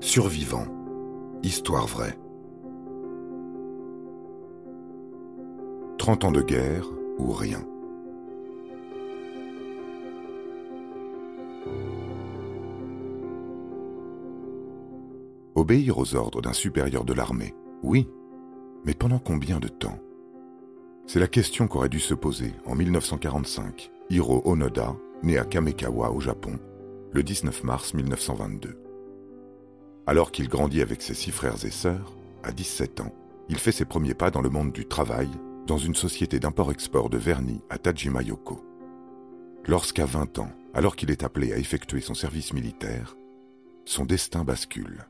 Survivant. Histoire vraie. 30 ans de guerre ou rien. Obéir aux ordres d'un supérieur de l'armée, oui, mais pendant combien de temps? C'est la question qu'aurait dû se poser en 1945 Hiro Onoda, né à Kamekawa au Japon, le 19 mars 1922. Alors qu'il grandit avec ses six frères et sœurs, à 17 ans, il fait ses premiers pas dans le monde du travail dans une société d'import-export de vernis à Tajimayoko. Lorsqu'à 20 ans, alors qu'il est appelé à effectuer son service militaire, son destin bascule.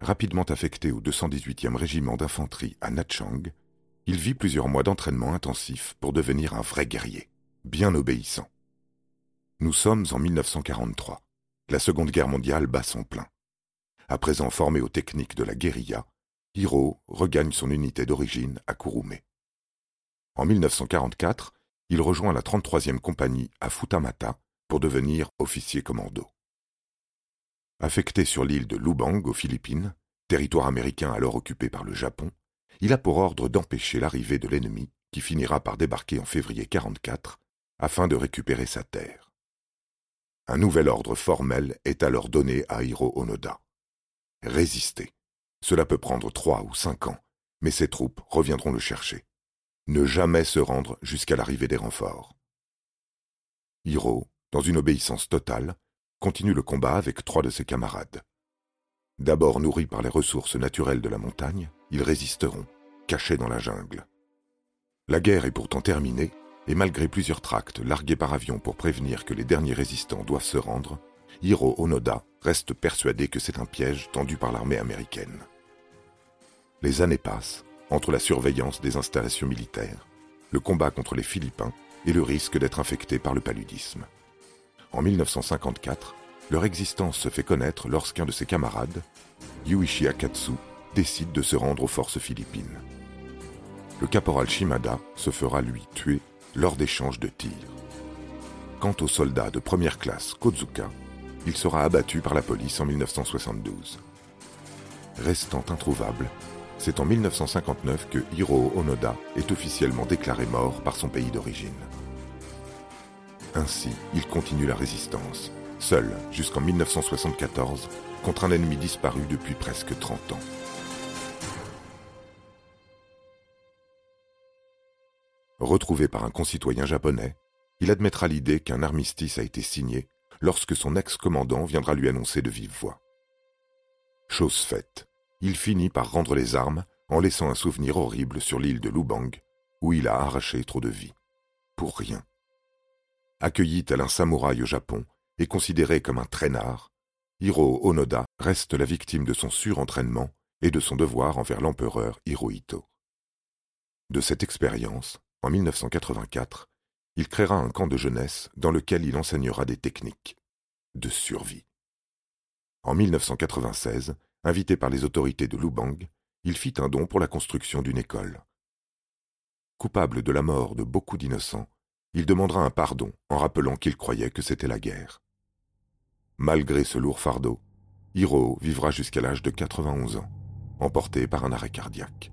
Rapidement affecté au 218e régiment d'infanterie à Nachang, il vit plusieurs mois d'entraînement intensif pour devenir un vrai guerrier bien obéissant. Nous sommes en 1943. La Seconde Guerre mondiale bat son plein. À présent formé aux techniques de la guérilla, Hiro regagne son unité d'origine à Kurume. En 1944, il rejoint la 33e compagnie à Futamata pour devenir officier commando. Affecté sur l'île de Lubang aux Philippines, territoire américain alors occupé par le Japon, il a pour ordre d'empêcher l'arrivée de l'ennemi qui finira par débarquer en février 1944 afin de récupérer sa terre. Un nouvel ordre formel est alors donné à Hiro Onoda. Résister. Cela peut prendre trois ou cinq ans, mais ses troupes reviendront le chercher. Ne jamais se rendre jusqu'à l'arrivée des renforts. Hiro, dans une obéissance totale, continue le combat avec trois de ses camarades. D'abord nourris par les ressources naturelles de la montagne, ils résisteront, cachés dans la jungle. La guerre est pourtant terminée et malgré plusieurs tracts largués par avion pour prévenir que les derniers résistants doivent se rendre, Hiro Onoda reste persuadé que c'est un piège tendu par l'armée américaine. Les années passent entre la surveillance des installations militaires, le combat contre les Philippins et le risque d'être infecté par le paludisme. En 1954, leur existence se fait connaître lorsqu'un de ses camarades, Yuichi Akatsu, décide de se rendre aux forces philippines. Le caporal Shimada se fera lui tuer lors d'échanges de tirs. Quant au soldat de première classe Kozuka, il sera abattu par la police en 1972. Restant introuvable, c'est en 1959 que Hiro Onoda est officiellement déclaré mort par son pays d'origine. Ainsi, il continue la résistance, seul jusqu'en 1974, contre un ennemi disparu depuis presque 30 ans. Retrouvé par un concitoyen japonais, il admettra l'idée qu'un armistice a été signé lorsque son ex-commandant viendra lui annoncer de vive voix. Chose faite, il finit par rendre les armes en laissant un souvenir horrible sur l'île de Lubang, où il a arraché trop de vies. Pour rien. Accueilli tel un samouraï au Japon et considéré comme un traînard, Hiro Onoda reste la victime de son surentraînement et de son devoir envers l'empereur Hirohito. De cette expérience, en 1984, il créera un camp de jeunesse dans lequel il enseignera des techniques de survie. En 1996, invité par les autorités de Lubang, il fit un don pour la construction d'une école. Coupable de la mort de beaucoup d'innocents, il demandera un pardon en rappelant qu'il croyait que c'était la guerre. Malgré ce lourd fardeau, Hiro vivra jusqu'à l'âge de 91 ans, emporté par un arrêt cardiaque.